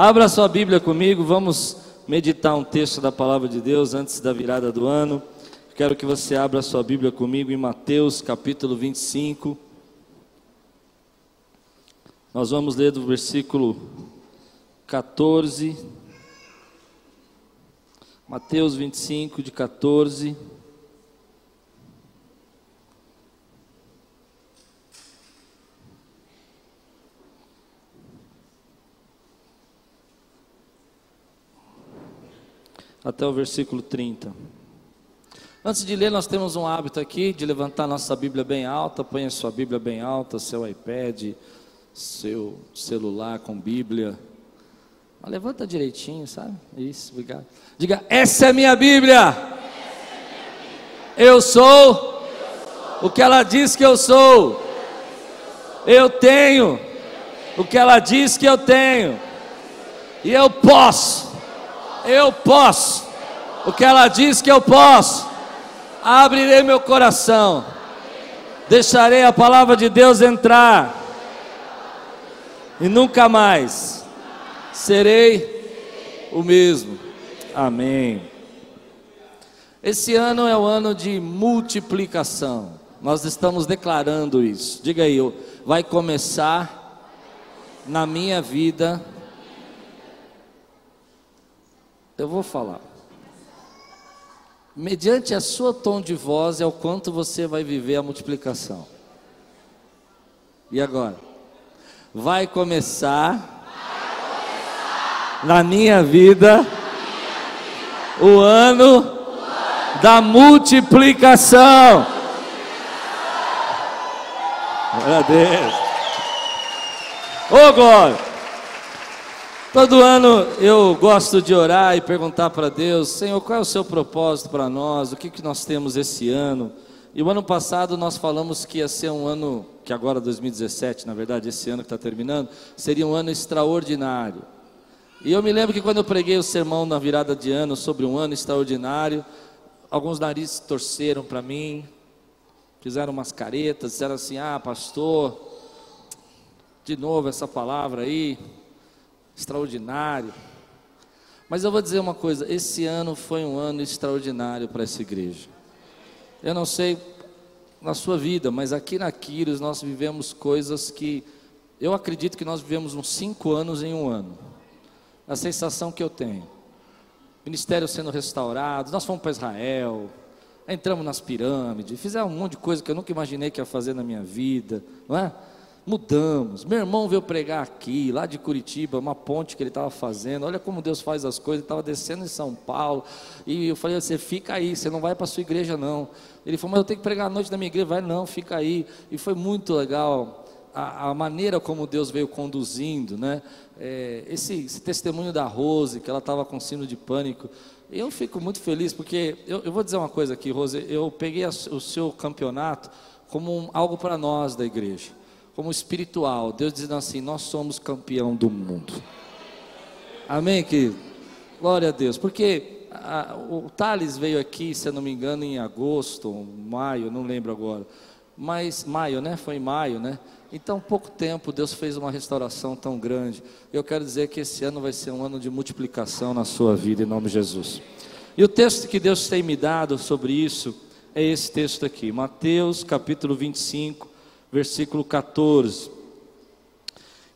Abra sua Bíblia comigo, vamos meditar um texto da palavra de Deus antes da virada do ano. Quero que você abra sua Bíblia comigo em Mateus capítulo 25. Nós vamos ler do versículo 14. Mateus 25, de 14. Até o versículo 30. Antes de ler, nós temos um hábito aqui de levantar nossa Bíblia bem alta. Ponha sua Bíblia bem alta, seu iPad, seu celular com Bíblia. Mas levanta direitinho, sabe? Isso, obrigado. Diga: Essa é minha Bíblia. Eu sou o que ela diz que eu sou. Eu tenho o que ela diz que eu tenho. E eu posso eu posso. O que ela diz que eu posso. Abrirei meu coração. Deixarei a palavra de Deus entrar. E nunca mais serei o mesmo. Amém. Esse ano é o ano de multiplicação. Nós estamos declarando isso. Diga aí, vai começar na minha vida eu vou falar. Mediante a sua tom de voz é o quanto você vai viver a multiplicação. E agora? Vai começar, vai começar na minha vida, o, ano o ano da multiplicação. Glória a Deus. Ô oh, glória. Todo ano eu gosto de orar e perguntar para Deus, Senhor, qual é o seu propósito para nós? O que, que nós temos esse ano? E o ano passado nós falamos que ia ser um ano, que agora 2017, na verdade, esse ano que está terminando, seria um ano extraordinário. E eu me lembro que quando eu preguei o sermão na virada de ano sobre um ano extraordinário, alguns narizes torceram para mim, fizeram umas caretas, disseram assim: Ah, pastor, de novo essa palavra aí extraordinário. Mas eu vou dizer uma coisa: esse ano foi um ano extraordinário para essa igreja. Eu não sei na sua vida, mas aqui na Quiros nós vivemos coisas que eu acredito que nós vivemos uns cinco anos em um ano. A sensação que eu tenho. Ministério sendo restaurado, nós fomos para Israel, entramos nas pirâmides, fizemos um monte de coisa que eu nunca imaginei que ia fazer na minha vida, não é? Mudamos. Meu irmão veio pregar aqui, lá de Curitiba, uma ponte que ele estava fazendo. Olha como Deus faz as coisas. Ele estava descendo em São Paulo. E eu falei: Você fica aí, você não vai para a sua igreja, não. Ele falou: Mas eu tenho que pregar à noite na minha igreja. Vai, não, fica aí. E foi muito legal a, a maneira como Deus veio conduzindo, né? É, esse, esse, testemunho da Rose, que ela estava com sino de pânico. Eu fico muito feliz, porque eu, eu vou dizer uma coisa aqui, Rose. Eu peguei a, o seu campeonato como um, algo para nós da igreja como espiritual. Deus dizendo assim: Nós somos campeão do mundo. Amém, querido? Glória a Deus. Porque a, o Thales veio aqui, se eu não me engano, em agosto, maio, não lembro agora. Mas maio, né? Foi em maio, né? Então, pouco tempo, Deus fez uma restauração tão grande. Eu quero dizer que esse ano vai ser um ano de multiplicação na sua vida, em nome de Jesus. E o texto que Deus tem me dado sobre isso é esse texto aqui, Mateus capítulo 25, versículo 14.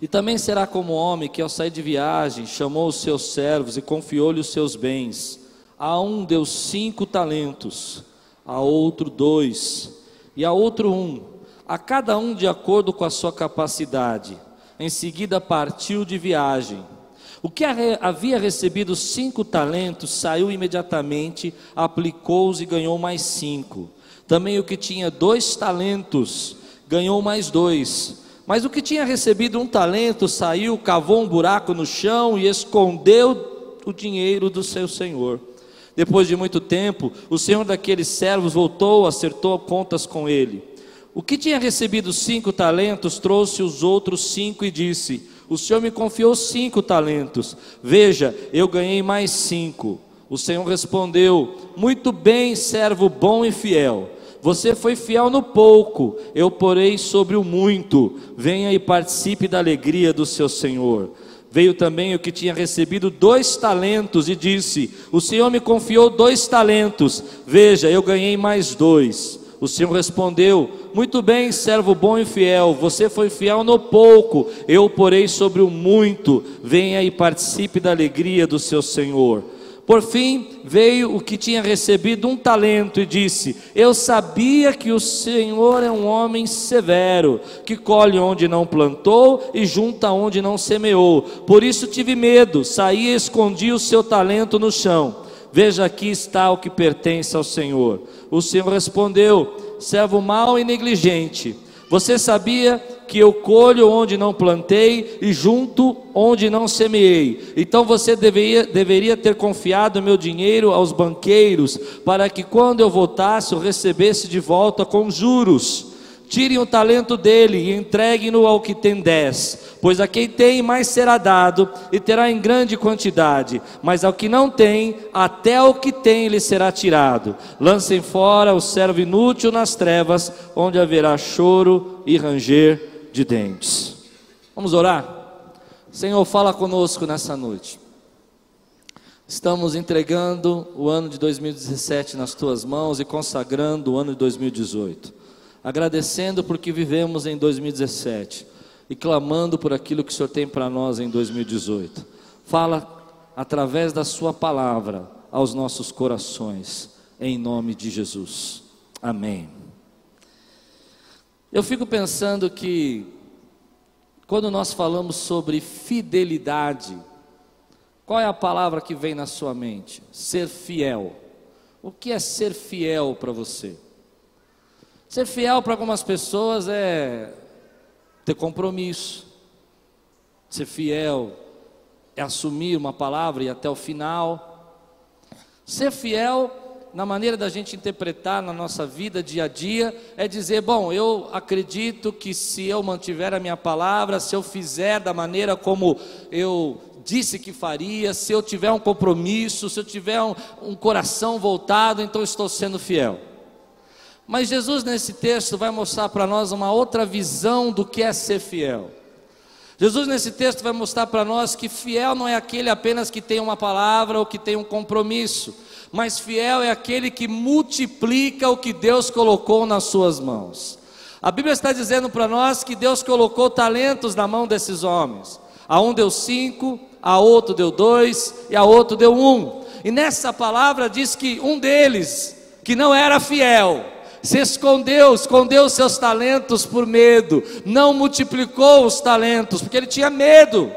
E também será como homem que, ao sair de viagem, chamou os seus servos e confiou-lhe os seus bens. A um deu cinco talentos, a outro dois, e a outro um, a cada um de acordo com a sua capacidade. Em seguida partiu de viagem. O que havia recebido cinco talentos saiu imediatamente, aplicou-os e ganhou mais cinco. Também o que tinha dois talentos ganhou mais dois. Mas o que tinha recebido um talento saiu, cavou um buraco no chão e escondeu o dinheiro do seu senhor. Depois de muito tempo, o senhor daqueles servos voltou, acertou contas com ele. O que tinha recebido cinco talentos trouxe os outros cinco e disse: O senhor me confiou cinco talentos. Veja, eu ganhei mais cinco. O senhor respondeu: Muito bem, servo bom e fiel. Você foi fiel no pouco, eu porei sobre o muito. Venha e participe da alegria do seu Senhor. Veio também o que tinha recebido dois talentos e disse: O Senhor me confiou dois talentos, veja, eu ganhei mais dois. O Senhor respondeu: Muito bem, servo bom e fiel, você foi fiel no pouco, eu porei sobre o muito. Venha e participe da alegria do seu Senhor. Por fim, veio o que tinha recebido um talento e disse: Eu sabia que o Senhor é um homem severo, que colhe onde não plantou e junta onde não semeou. Por isso tive medo, saí e escondi o seu talento no chão. Veja aqui está o que pertence ao Senhor. O Senhor respondeu: Servo mau e negligente. Você sabia que eu colho onde não plantei e junto onde não semeei. Então você deveria, deveria ter confiado meu dinheiro aos banqueiros, para que quando eu voltasse eu recebesse de volta com juros. Tirem o talento dele e entreguem-no ao que tem dez, pois a quem tem mais será dado e terá em grande quantidade, mas ao que não tem, até o que tem lhe será tirado. Lancem fora o servo inútil nas trevas, onde haverá choro e ranger de dentes. Vamos orar? Senhor, fala conosco nessa noite. Estamos entregando o ano de 2017 nas tuas mãos e consagrando o ano de 2018. Agradecendo porque vivemos em 2017 e clamando por aquilo que o Senhor tem para nós em 2018. Fala através da Sua palavra aos nossos corações, em nome de Jesus. Amém. Eu fico pensando que, quando nós falamos sobre fidelidade, qual é a palavra que vem na sua mente? Ser fiel. O que é ser fiel para você? Ser fiel para algumas pessoas é ter compromisso. Ser fiel é assumir uma palavra e até o final. Ser fiel na maneira da gente interpretar na nossa vida dia a dia, é dizer: bom, eu acredito que se eu mantiver a minha palavra, se eu fizer da maneira como eu disse que faria, se eu tiver um compromisso, se eu tiver um, um coração voltado, então estou sendo fiel. Mas Jesus, nesse texto, vai mostrar para nós uma outra visão do que é ser fiel. Jesus, nesse texto, vai mostrar para nós que fiel não é aquele apenas que tem uma palavra ou que tem um compromisso mas fiel é aquele que multiplica o que Deus colocou nas suas mãos. A Bíblia está dizendo para nós que Deus colocou talentos na mão desses homens. A um deu cinco, a outro deu dois e a outro deu um. E nessa palavra diz que um deles, que não era fiel, se escondeu, escondeu seus talentos por medo, não multiplicou os talentos, porque ele tinha medo.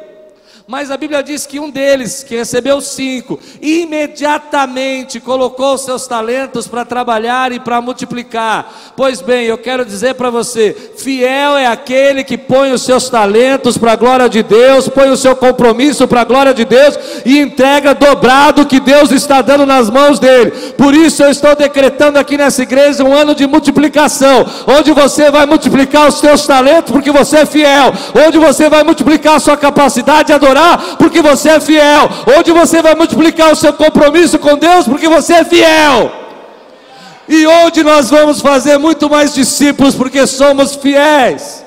Mas a Bíblia diz que um deles, que recebeu cinco, imediatamente colocou seus talentos para trabalhar e para multiplicar. Pois bem, eu quero dizer para você: fiel é aquele que põe os seus talentos para a glória de Deus, põe o seu compromisso para a glória de Deus e entrega dobrado o que Deus está dando nas mãos dele. Por isso eu estou decretando aqui nessa igreja um ano de multiplicação, onde você vai multiplicar os seus talentos porque você é fiel, onde você vai multiplicar a sua capacidade de adorar orar porque você é fiel, onde você vai multiplicar o seu compromisso com Deus porque você é fiel. E onde nós vamos fazer muito mais discípulos porque somos fiéis.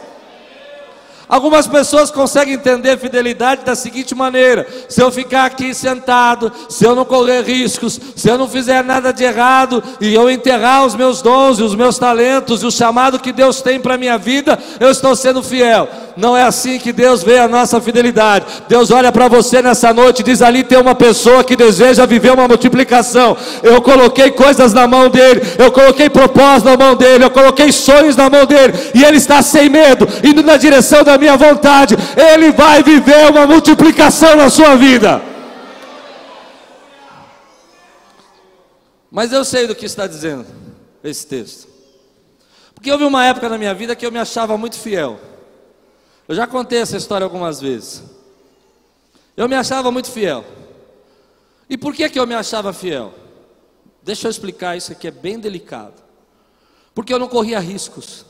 Algumas pessoas conseguem entender fidelidade da seguinte maneira: se eu ficar aqui sentado, se eu não correr riscos, se eu não fizer nada de errado e eu enterrar os meus dons os meus talentos e o chamado que Deus tem para minha vida, eu estou sendo fiel. Não é assim que Deus vê a nossa fidelidade. Deus olha para você nessa noite e diz: ali tem uma pessoa que deseja viver uma multiplicação. Eu coloquei coisas na mão dele, eu coloquei propósitos na mão dele, eu coloquei sonhos na mão dele, e ele está sem medo, indo na direção da minha vontade. Ele vai viver uma multiplicação na sua vida. Mas eu sei do que está dizendo esse texto. Porque houve uma época na minha vida que eu me achava muito fiel. Eu já contei essa história algumas vezes. Eu me achava muito fiel. E por que, que eu me achava fiel? Deixa eu explicar isso aqui, é bem delicado. Porque eu não corria riscos.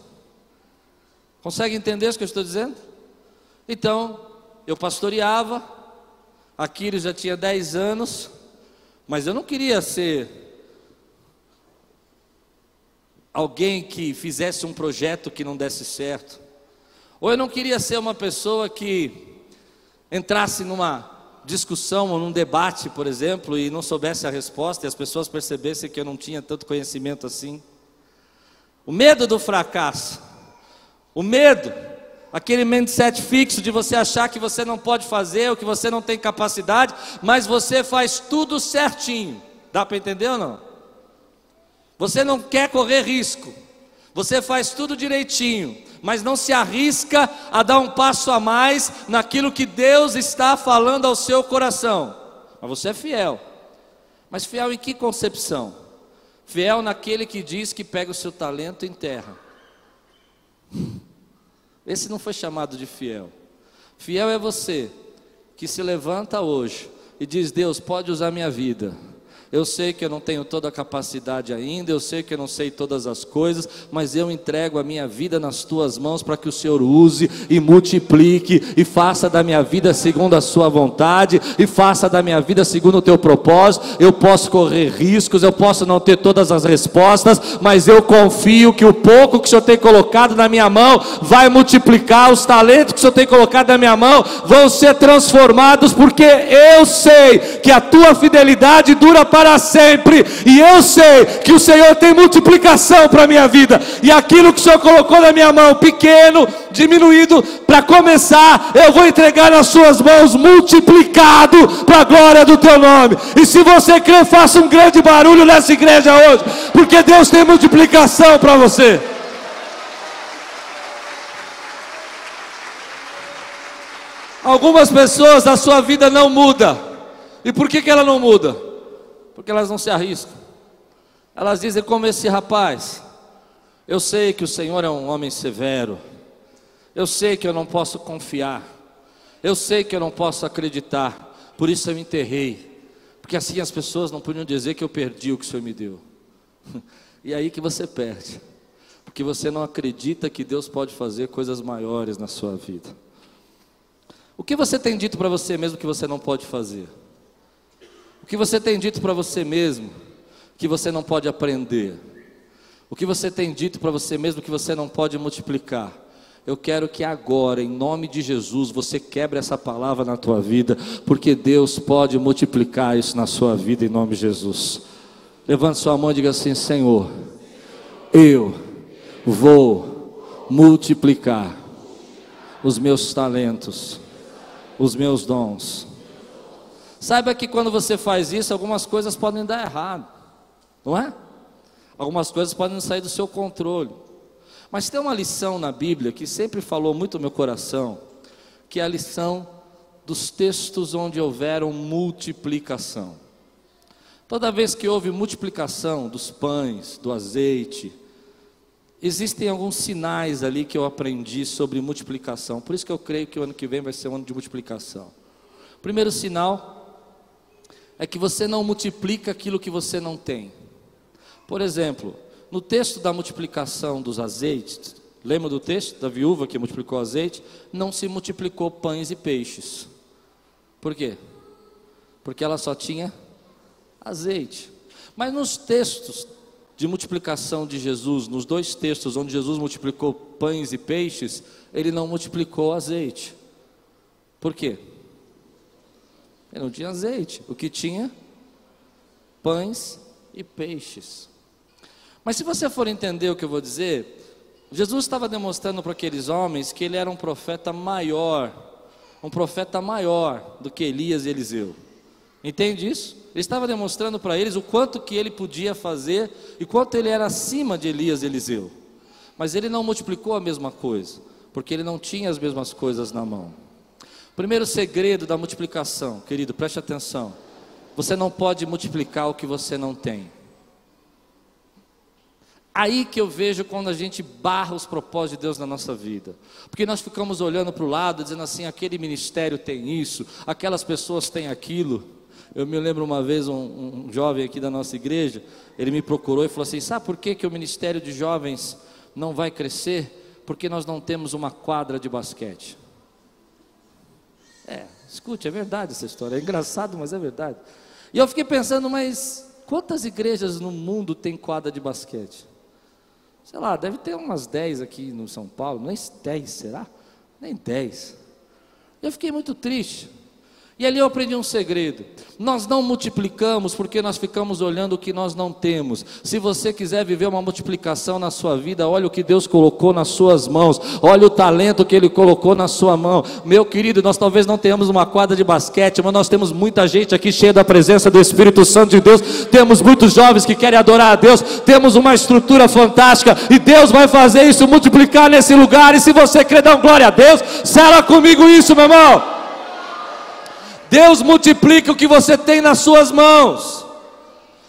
Consegue entender o que eu estou dizendo? Então, eu pastoreava, Aquiles já tinha 10 anos, mas eu não queria ser alguém que fizesse um projeto que não desse certo. Ou eu não queria ser uma pessoa que entrasse numa discussão ou num debate, por exemplo, e não soubesse a resposta e as pessoas percebessem que eu não tinha tanto conhecimento assim. O medo do fracasso, o medo, aquele mindset fixo de você achar que você não pode fazer ou que você não tem capacidade, mas você faz tudo certinho. Dá para entender ou não? Você não quer correr risco, você faz tudo direitinho, mas não se arrisca a dar um passo a mais naquilo que Deus está falando ao seu coração. Mas você é fiel. Mas fiel em que concepção? Fiel naquele que diz que pega o seu talento em terra. Esse não foi chamado de fiel. Fiel é você que se levanta hoje e diz: Deus, pode usar minha vida eu sei que eu não tenho toda a capacidade ainda, eu sei que eu não sei todas as coisas, mas eu entrego a minha vida nas tuas mãos para que o Senhor use e multiplique e faça da minha vida segundo a sua vontade e faça da minha vida segundo o teu propósito. Eu posso correr riscos, eu posso não ter todas as respostas, mas eu confio que o pouco que o Senhor tem colocado na minha mão vai multiplicar, os talentos que o Senhor tem colocado na minha mão vão ser transformados, porque eu sei que a tua fidelidade dura para para sempre. E eu sei que o Senhor tem multiplicação para a minha vida. E aquilo que o Senhor colocou na minha mão, pequeno, diminuído, para começar, eu vou entregar nas suas mãos, multiplicado para a glória do teu nome. E se você crê, faça um grande barulho nessa igreja hoje, porque Deus tem multiplicação para você. Algumas pessoas a sua vida não muda. E por que, que ela não muda? Porque elas não se arriscam. Elas dizem, como esse rapaz, eu sei que o Senhor é um homem severo, eu sei que eu não posso confiar, eu sei que eu não posso acreditar, por isso eu me enterrei, porque assim as pessoas não podiam dizer que eu perdi o que o Senhor me deu. E aí que você perde, porque você não acredita que Deus pode fazer coisas maiores na sua vida. O que você tem dito para você mesmo que você não pode fazer? Que você tem dito para você mesmo que você não pode aprender? O que você tem dito para você mesmo que você não pode multiplicar? Eu quero que agora, em nome de Jesus, você quebre essa palavra na tua vida, porque Deus pode multiplicar isso na sua vida em nome de Jesus. Levante sua mão e diga assim: Senhor, eu vou multiplicar os meus talentos, os meus dons Saiba que quando você faz isso, algumas coisas podem dar errado, não é? Algumas coisas podem sair do seu controle. Mas tem uma lição na Bíblia que sempre falou muito no meu coração, que é a lição dos textos onde houveram multiplicação. Toda vez que houve multiplicação dos pães, do azeite, existem alguns sinais ali que eu aprendi sobre multiplicação. Por isso que eu creio que o ano que vem vai ser um ano de multiplicação. Primeiro sinal é que você não multiplica aquilo que você não tem. Por exemplo, no texto da multiplicação dos azeites, lembra do texto da viúva que multiplicou azeite? Não se multiplicou pães e peixes. Por quê? Porque ela só tinha azeite. Mas nos textos de multiplicação de Jesus, nos dois textos onde Jesus multiplicou pães e peixes, ele não multiplicou azeite. Por quê? Não tinha azeite. O que tinha? Pães e peixes. Mas se você for entender o que eu vou dizer, Jesus estava demonstrando para aqueles homens que ele era um profeta maior, um profeta maior do que Elias e Eliseu. Entende isso? Ele estava demonstrando para eles o quanto que ele podia fazer e quanto ele era acima de Elias e Eliseu. Mas ele não multiplicou a mesma coisa, porque ele não tinha as mesmas coisas na mão. Primeiro segredo da multiplicação, querido, preste atenção. Você não pode multiplicar o que você não tem. Aí que eu vejo quando a gente barra os propósitos de Deus na nossa vida. Porque nós ficamos olhando para o lado, dizendo assim: aquele ministério tem isso, aquelas pessoas têm aquilo. Eu me lembro uma vez, um, um jovem aqui da nossa igreja, ele me procurou e falou assim: sabe por que, que o ministério de jovens não vai crescer? Porque nós não temos uma quadra de basquete. É, escute, é verdade essa história. É engraçado, mas é verdade. E eu fiquei pensando, mas quantas igrejas no mundo tem quadra de basquete? Sei lá, deve ter umas 10 aqui no São Paulo, nem 10, será? Nem 10. Eu fiquei muito triste. E ali eu aprendi um segredo. Nós não multiplicamos porque nós ficamos olhando o que nós não temos. Se você quiser viver uma multiplicação na sua vida, olha o que Deus colocou nas suas mãos, olha o talento que Ele colocou na sua mão. Meu querido, nós talvez não tenhamos uma quadra de basquete, mas nós temos muita gente aqui cheia da presença do Espírito Santo de Deus. Temos muitos jovens que querem adorar a Deus. Temos uma estrutura fantástica e Deus vai fazer isso multiplicar nesse lugar. E se você crer, dá glória a Deus. Sela comigo isso, meu irmão. Deus multiplica o que você tem nas suas mãos.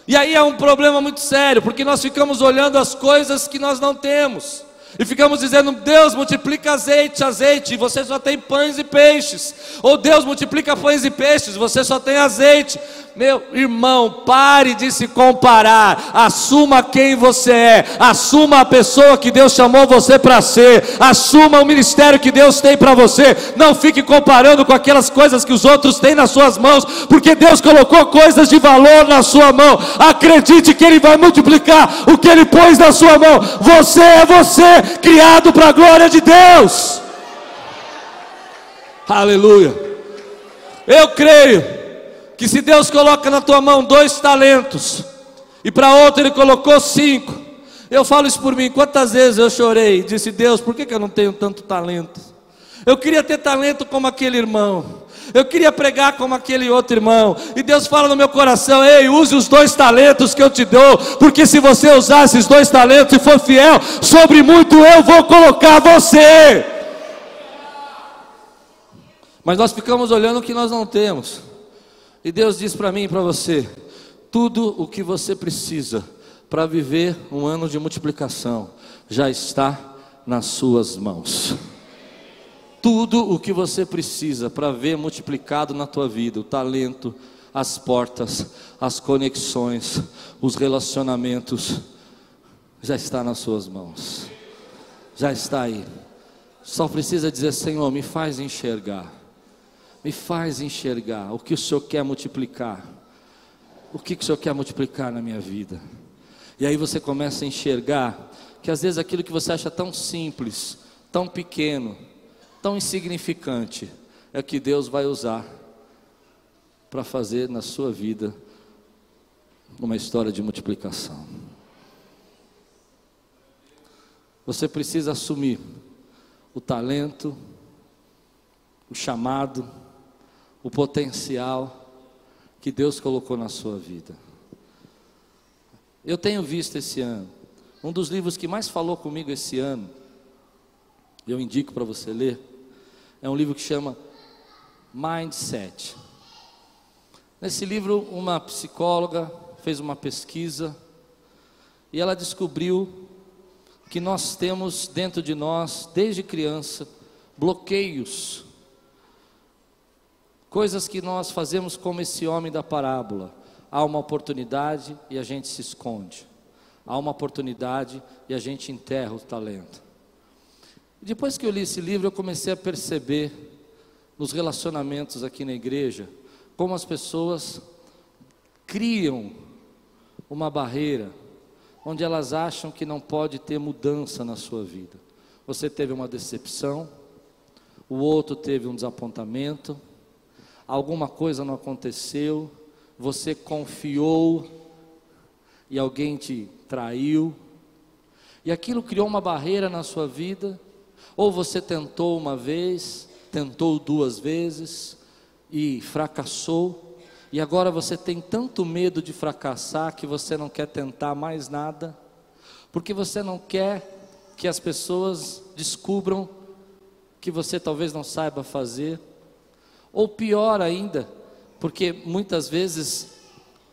E aí é um problema muito sério, porque nós ficamos olhando as coisas que nós não temos. E ficamos dizendo, Deus multiplica azeite, azeite, e você só tem pães e peixes. Ou Deus multiplica pães e peixes, você só tem azeite. Meu irmão, pare de se comparar. Assuma quem você é. Assuma a pessoa que Deus chamou você para ser. Assuma o ministério que Deus tem para você. Não fique comparando com aquelas coisas que os outros têm nas suas mãos, porque Deus colocou coisas de valor na sua mão. Acredite que Ele vai multiplicar o que Ele pôs na sua mão. Você é você, criado para a glória de Deus. Aleluia. Eu creio que se Deus coloca na tua mão dois talentos, e para outro Ele colocou cinco, eu falo isso por mim, quantas vezes eu chorei, disse, Deus, por que, que eu não tenho tanto talento? Eu queria ter talento como aquele irmão, eu queria pregar como aquele outro irmão, e Deus fala no meu coração: ei, use os dois talentos que eu te dou, porque se você usar esses dois talentos e for fiel, sobre muito eu vou colocar você. Mas nós ficamos olhando o que nós não temos. E Deus diz para mim e para você: tudo o que você precisa para viver um ano de multiplicação já está nas suas mãos. Tudo o que você precisa para ver multiplicado na tua vida, o talento, as portas, as conexões, os relacionamentos, já está nas suas mãos. Já está aí. Só precisa dizer, Senhor, me faz enxergar me faz enxergar o que o Senhor quer multiplicar. O que, que o Senhor quer multiplicar na minha vida? E aí você começa a enxergar que às vezes aquilo que você acha tão simples, tão pequeno, tão insignificante, é que Deus vai usar para fazer na sua vida uma história de multiplicação. Você precisa assumir o talento, o chamado, o potencial que Deus colocou na sua vida. Eu tenho visto esse ano, um dos livros que mais falou comigo esse ano, eu indico para você ler, é um livro que chama Mindset. Nesse livro, uma psicóloga fez uma pesquisa e ela descobriu que nós temos dentro de nós, desde criança, bloqueios Coisas que nós fazemos como esse homem da parábola. Há uma oportunidade e a gente se esconde. Há uma oportunidade e a gente enterra o talento. Depois que eu li esse livro, eu comecei a perceber nos relacionamentos aqui na igreja como as pessoas criam uma barreira onde elas acham que não pode ter mudança na sua vida. Você teve uma decepção, o outro teve um desapontamento, alguma coisa não aconteceu, você confiou e alguém te traiu, e aquilo criou uma barreira na sua vida, ou você tentou uma vez, tentou duas vezes e fracassou, e agora você tem tanto medo de fracassar que você não quer tentar mais nada, porque você não quer que as pessoas descubram que você talvez não saiba fazer. Ou pior ainda, porque muitas vezes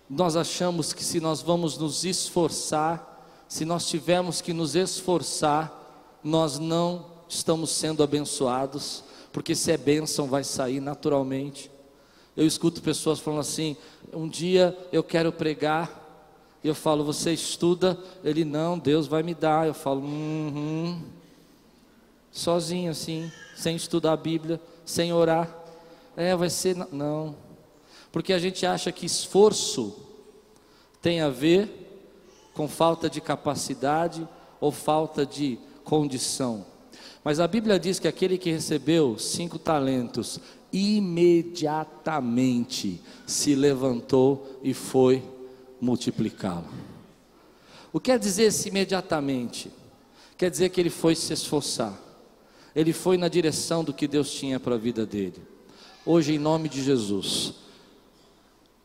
nós achamos que se nós vamos nos esforçar, se nós tivermos que nos esforçar, nós não estamos sendo abençoados, porque se é bênção vai sair naturalmente. Eu escuto pessoas falando assim: um dia eu quero pregar, eu falo, você estuda? Ele, não, Deus vai me dar. Eu falo, uhum. sozinho assim, sem estudar a Bíblia, sem orar. É, vai ser. Não. Porque a gente acha que esforço tem a ver com falta de capacidade ou falta de condição. Mas a Bíblia diz que aquele que recebeu cinco talentos, imediatamente se levantou e foi multiplicá-lo. O que quer dizer esse imediatamente? Quer dizer que ele foi se esforçar, ele foi na direção do que Deus tinha para a vida dele. Hoje, em nome de Jesus,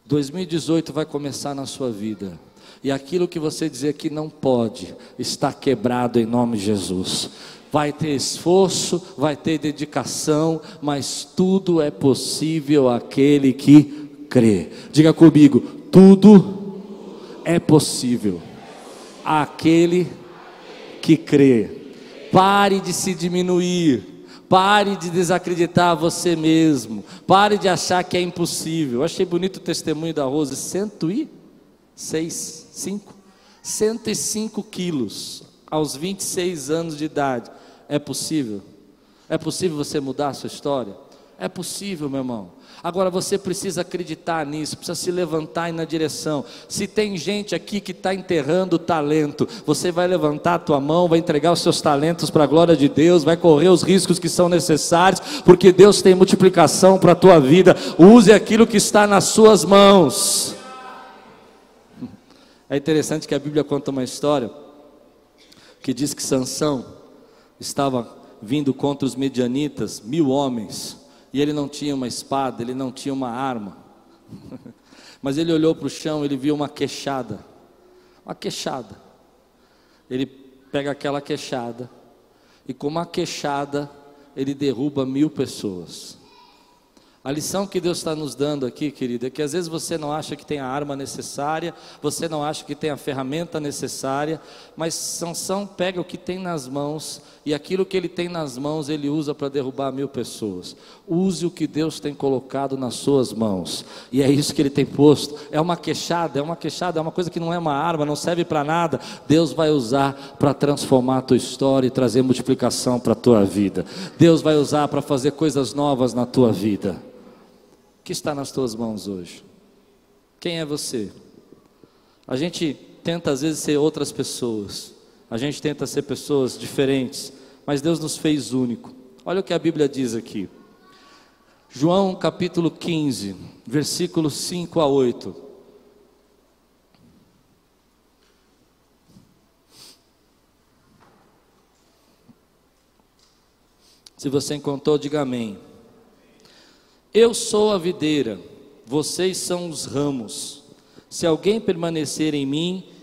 2018 vai começar na sua vida. E aquilo que você dizer que não pode, está quebrado em nome de Jesus. Vai ter esforço, vai ter dedicação, mas tudo é possível aquele que crê. Diga comigo: tudo é possível aquele que crê. Pare de se diminuir. Pare de desacreditar você mesmo. Pare de achar que é impossível. Eu achei bonito o testemunho da Rose. 106, 5, 105 quilos aos 26 anos de idade. É possível? É possível você mudar a sua história? É possível, meu irmão. Agora você precisa acreditar nisso, precisa se levantar e na direção. Se tem gente aqui que está enterrando talento, você vai levantar a tua mão, vai entregar os seus talentos para a glória de Deus, vai correr os riscos que são necessários, porque Deus tem multiplicação para a tua vida. Use aquilo que está nas suas mãos. É interessante que a Bíblia conta uma história que diz que Sansão estava vindo contra os medianitas, mil homens e ele não tinha uma espada, ele não tinha uma arma. Mas ele olhou para o chão, ele viu uma queixada. Uma queixada. Ele pega aquela queixada e com uma queixada ele derruba mil pessoas. A lição que Deus está nos dando aqui, querido, é que às vezes você não acha que tem a arma necessária, você não acha que tem a ferramenta necessária, mas Sansão pega o que tem nas mãos e aquilo que ele tem nas mãos ele usa para derrubar mil pessoas. Use o que Deus tem colocado nas suas mãos, e é isso que ele tem posto. É uma queixada, é uma queixada, é uma coisa que não é uma arma, não serve para nada. Deus vai usar para transformar a tua história e trazer multiplicação para a tua vida. Deus vai usar para fazer coisas novas na tua vida. O que está nas tuas mãos hoje? Quem é você? A gente tenta às vezes ser outras pessoas, a gente tenta ser pessoas diferentes, mas Deus nos fez único. Olha o que a Bíblia diz aqui. João capítulo 15, versículos 5 a 8. Se você encontrou, diga amém. Eu sou a videira, vocês são os ramos. Se alguém permanecer em mim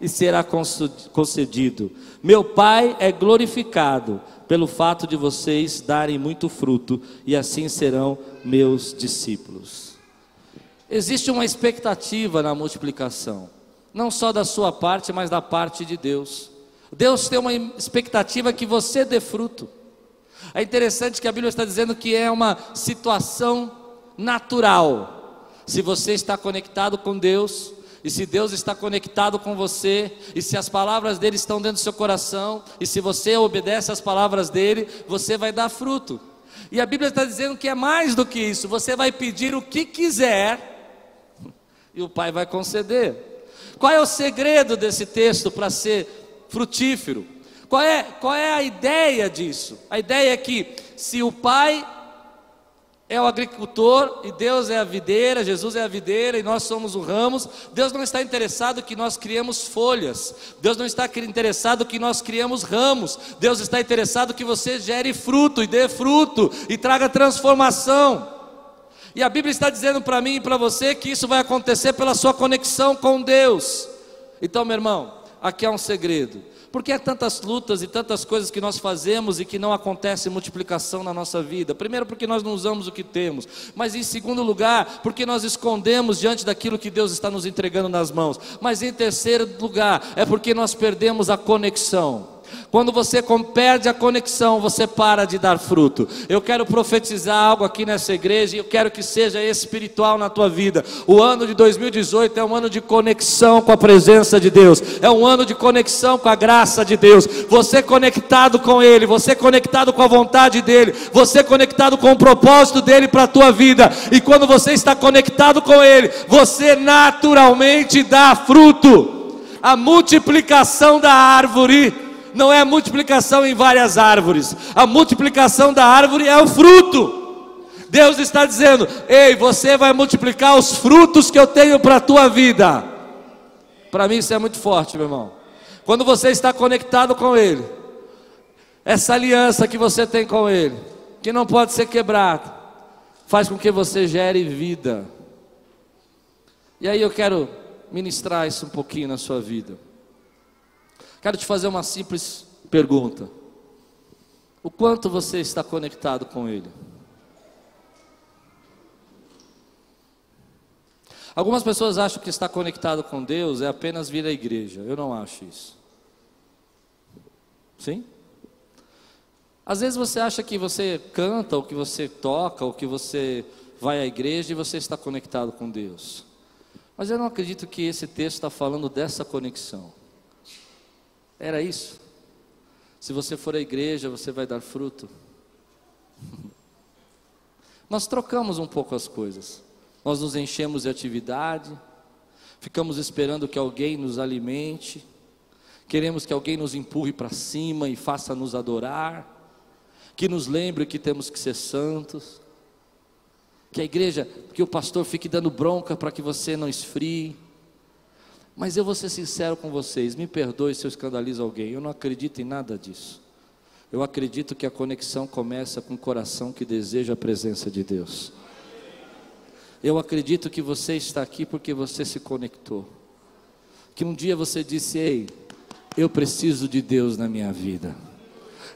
e será concedido. Meu Pai é glorificado pelo fato de vocês darem muito fruto e assim serão meus discípulos. Existe uma expectativa na multiplicação, não só da sua parte, mas da parte de Deus. Deus tem uma expectativa que você dê fruto. É interessante que a Bíblia está dizendo que é uma situação natural se você está conectado com Deus, e se Deus está conectado com você, e se as palavras dele estão dentro do seu coração, e se você obedece às palavras dele, você vai dar fruto. E a Bíblia está dizendo que é mais do que isso: você vai pedir o que quiser, e o Pai vai conceder. Qual é o segredo desse texto para ser frutífero? Qual é, qual é a ideia disso? A ideia é que se o Pai é o agricultor e Deus é a videira, Jesus é a videira e nós somos o ramos. Deus não está interessado que nós criemos folhas. Deus não está interessado que nós criemos ramos. Deus está interessado que você gere fruto e dê fruto e traga transformação. E a Bíblia está dizendo para mim e para você que isso vai acontecer pela sua conexão com Deus. Então, meu irmão, aqui há um segredo. Por que há tantas lutas e tantas coisas que nós fazemos e que não acontece multiplicação na nossa vida? Primeiro, porque nós não usamos o que temos, mas em segundo lugar, porque nós escondemos diante daquilo que Deus está nos entregando nas mãos. Mas em terceiro lugar, é porque nós perdemos a conexão. Quando você perde a conexão, você para de dar fruto. Eu quero profetizar algo aqui nessa igreja e eu quero que seja espiritual na tua vida. O ano de 2018 é um ano de conexão com a presença de Deus, é um ano de conexão com a graça de Deus. Você conectado com Ele, você conectado com a vontade dEle, você conectado com o propósito dEle para a tua vida. E quando você está conectado com Ele, você naturalmente dá fruto. A multiplicação da árvore não é a multiplicação em várias árvores, a multiplicação da árvore é o fruto. Deus está dizendo: Ei, você vai multiplicar os frutos que eu tenho para a tua vida. Para mim isso é muito forte, meu irmão. Quando você está conectado com Ele, essa aliança que você tem com Ele, que não pode ser quebrada, faz com que você gere vida. E aí eu quero ministrar isso um pouquinho na sua vida. Quero te fazer uma simples pergunta: o quanto você está conectado com Ele? Algumas pessoas acham que estar conectado com Deus é apenas vir à igreja. Eu não acho isso. Sim? Às vezes você acha que você canta, ou que você toca, ou que você vai à igreja e você está conectado com Deus. Mas eu não acredito que esse texto está falando dessa conexão. Era isso. Se você for à igreja, você vai dar fruto. Nós trocamos um pouco as coisas. Nós nos enchemos de atividade, ficamos esperando que alguém nos alimente, queremos que alguém nos empurre para cima e faça nos adorar, que nos lembre que temos que ser santos, que a igreja, que o pastor fique dando bronca para que você não esfrie. Mas eu vou ser sincero com vocês, me perdoe se eu escandalizo alguém, eu não acredito em nada disso. Eu acredito que a conexão começa com o coração que deseja a presença de Deus. Eu acredito que você está aqui porque você se conectou. Que um dia você disse: Ei, eu preciso de Deus na minha vida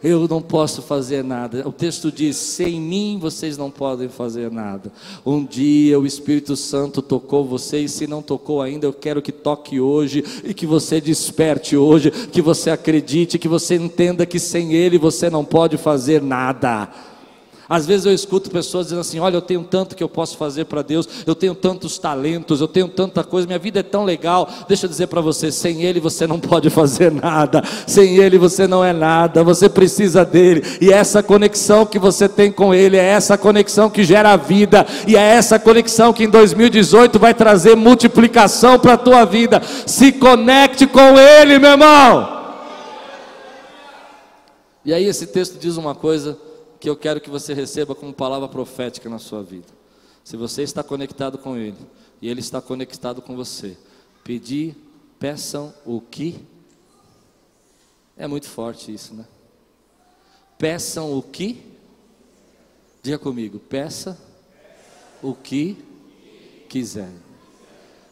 eu não posso fazer nada. O texto diz: sem mim vocês não podem fazer nada. Um dia o Espírito Santo tocou você, e se não tocou ainda, eu quero que toque hoje e que você desperte hoje, que você acredite, que você entenda que sem Ele você não pode fazer nada. Às vezes eu escuto pessoas dizendo assim: Olha, eu tenho tanto que eu posso fazer para Deus, eu tenho tantos talentos, eu tenho tanta coisa, minha vida é tão legal. Deixa eu dizer para você: sem Ele você não pode fazer nada, sem Ele você não é nada, você precisa dele, e é essa conexão que você tem com Ele, é essa conexão que gera vida, e é essa conexão que em 2018 vai trazer multiplicação para a tua vida. Se conecte com Ele, meu irmão. E aí esse texto diz uma coisa que eu quero que você receba como palavra profética na sua vida. Se você está conectado com Ele e Ele está conectado com você, pedir, peçam o que? É muito forte isso, né? Peçam o que? Diga comigo, peça o que quiser.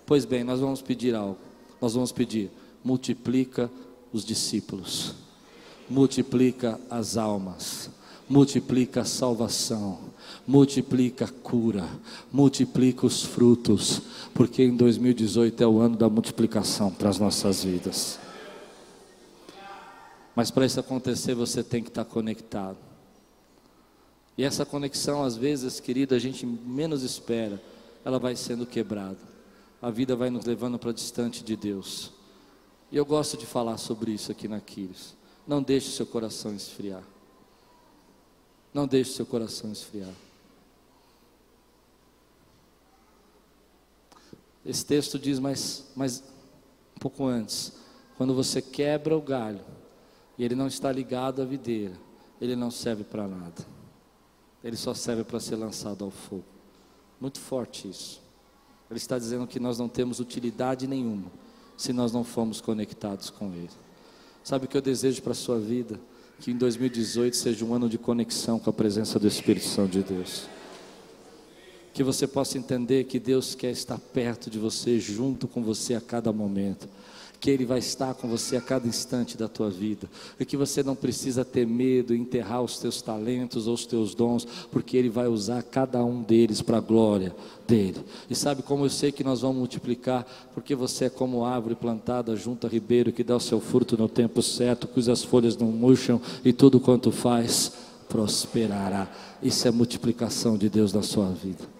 Pois bem, nós vamos pedir algo. Nós vamos pedir, multiplica os discípulos, multiplica as almas multiplica a salvação, multiplica a cura, multiplica os frutos, porque em 2018 é o ano da multiplicação para as nossas vidas. Mas para isso acontecer, você tem que estar conectado. E essa conexão, às vezes, querida, a gente menos espera, ela vai sendo quebrada. A vida vai nos levando para distante de Deus. E eu gosto de falar sobre isso aqui na Quiris. Não deixe seu coração esfriar. Não deixe seu coração esfriar. Esse texto diz mais, mais um pouco antes: quando você quebra o galho e ele não está ligado à videira, ele não serve para nada. Ele só serve para ser lançado ao fogo. Muito forte isso. Ele está dizendo que nós não temos utilidade nenhuma se nós não formos conectados com Ele. Sabe o que eu desejo para a sua vida? Que em 2018 seja um ano de conexão com a presença do Espírito Santo de Deus. Que você possa entender que Deus quer estar perto de você, junto com você a cada momento que Ele vai estar com você a cada instante da tua vida, e que você não precisa ter medo, enterrar os teus talentos ou os teus dons, porque Ele vai usar cada um deles para a glória dele. E sabe como eu sei que nós vamos multiplicar? Porque você é como árvore plantada junto a ribeiro, que dá o seu fruto no tempo certo, cujas folhas não murcham, e tudo quanto faz prosperará. Isso é multiplicação de Deus na sua vida.